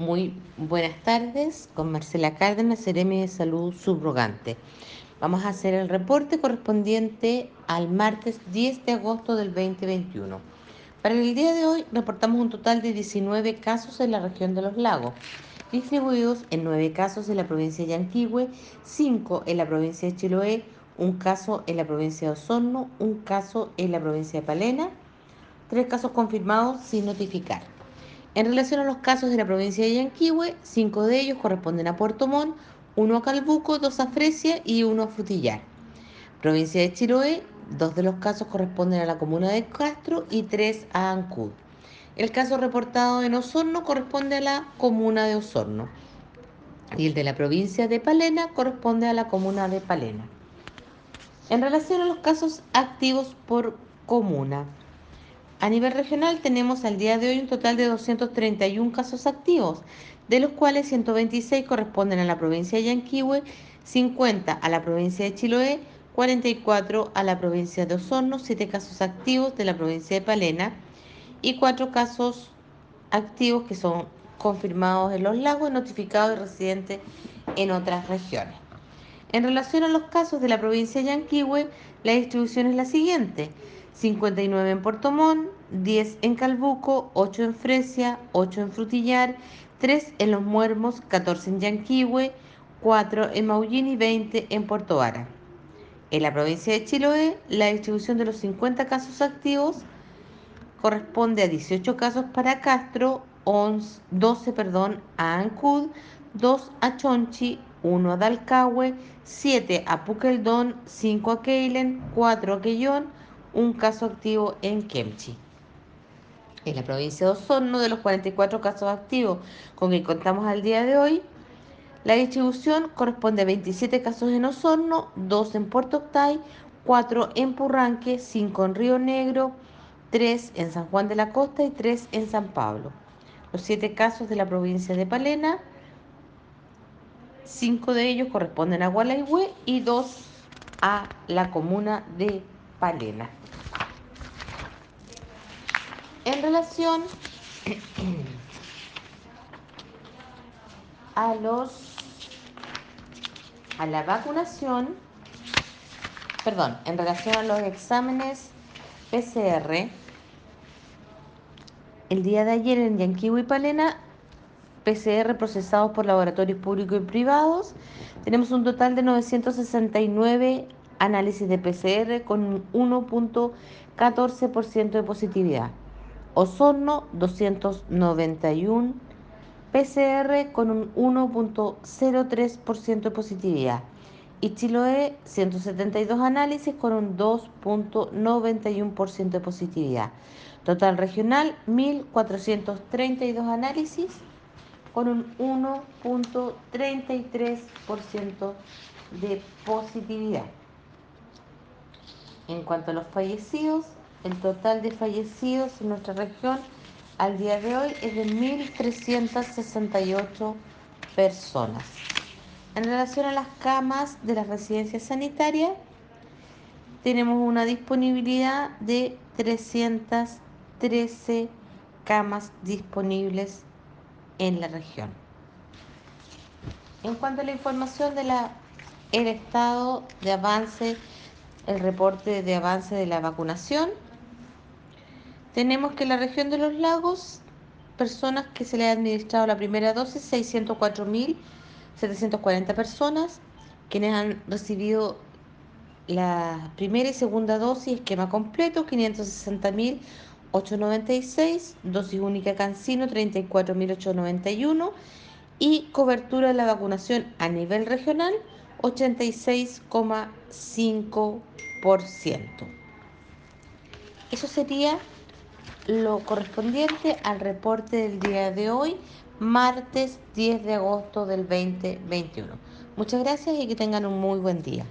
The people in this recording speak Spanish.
Muy buenas tardes, con Marcela Cárdenas, Seremi de Salud Subrogante. Vamos a hacer el reporte correspondiente al martes 10 de agosto del 2021. Para el día de hoy reportamos un total de 19 casos en la región de los lagos, distribuidos en 9 casos en la provincia de Yanquihue, 5 en la provincia de Chiloé, un caso en la provincia de Osorno, un caso en la provincia de Palena, tres casos confirmados sin notificar. En relación a los casos de la provincia de Yanquihue, cinco de ellos corresponden a Puerto Montt, uno a Calbuco, dos a Fresia y uno a Frutillar. Provincia de Chiloé, dos de los casos corresponden a la comuna de Castro y tres a Ancud. El caso reportado en Osorno corresponde a la comuna de Osorno y el de la provincia de Palena corresponde a la comuna de Palena. En relación a los casos activos por comuna, a nivel regional tenemos al día de hoy un total de 231 casos activos, de los cuales 126 corresponden a la provincia de Yanquihue, 50 a la provincia de Chiloé, 44 a la provincia de Osorno, 7 casos activos de la provincia de Palena y 4 casos activos que son confirmados en los lagos, notificados y residentes en otras regiones. En relación a los casos de la provincia de Yanquihue, la distribución es la siguiente. 59 en Puerto Montt, 10 en Calbuco, 8 en Fresia, 8 en Frutillar, 3 en Los Muermos, 14 en Yanquihue, 4 en Maullín y 20 en Puerto Vara. En la provincia de Chiloé, la distribución de los 50 casos activos corresponde a 18 casos para Castro, 11, 12 perdón, a Ancud, 2 a Chonchi, 1 a Dalcahue, 7 a Puqueldón, 5 a Keilen, 4 a Quellón, un caso activo en Kemchi. En la provincia de Osorno, de los 44 casos activos con que contamos al día de hoy, la distribución corresponde a 27 casos en Osorno, 2 en Puerto Octay, 4 en Purranque, 5 en Río Negro, 3 en San Juan de la Costa y 3 en San Pablo. Los 7 casos de la provincia de Palena, 5 de ellos corresponden a Gualaihue y 2 a la comuna de Palena. En relación a los a la vacunación, perdón, en relación a los exámenes PCR, el día de ayer en Yanquihue y Palena, PCR procesados por laboratorios públicos y privados, tenemos un total de 969 análisis de PCR con un 1.14% de positividad. Osorno 291 PCR con un 1.03% de positividad y Chiloé 172 análisis con un 2.91% de positividad. Total regional 1432 análisis con un 1.33% de positividad. En cuanto a los fallecidos, el total de fallecidos en nuestra región al día de hoy es de 1.368 personas. En relación a las camas de las residencias sanitarias, tenemos una disponibilidad de 313 camas disponibles en la región. En cuanto a la información del estado de avance, el reporte de avance de la vacunación, tenemos que la región de los lagos, personas que se le ha administrado la primera dosis, 604.740 personas, quienes han recibido la primera y segunda dosis, esquema completo, 560.896, dosis única Cancino, 34.891 y cobertura de la vacunación a nivel regional, 86,5%. Eso sería lo correspondiente al reporte del día de hoy, martes 10 de agosto del 2021. Muchas gracias y que tengan un muy buen día.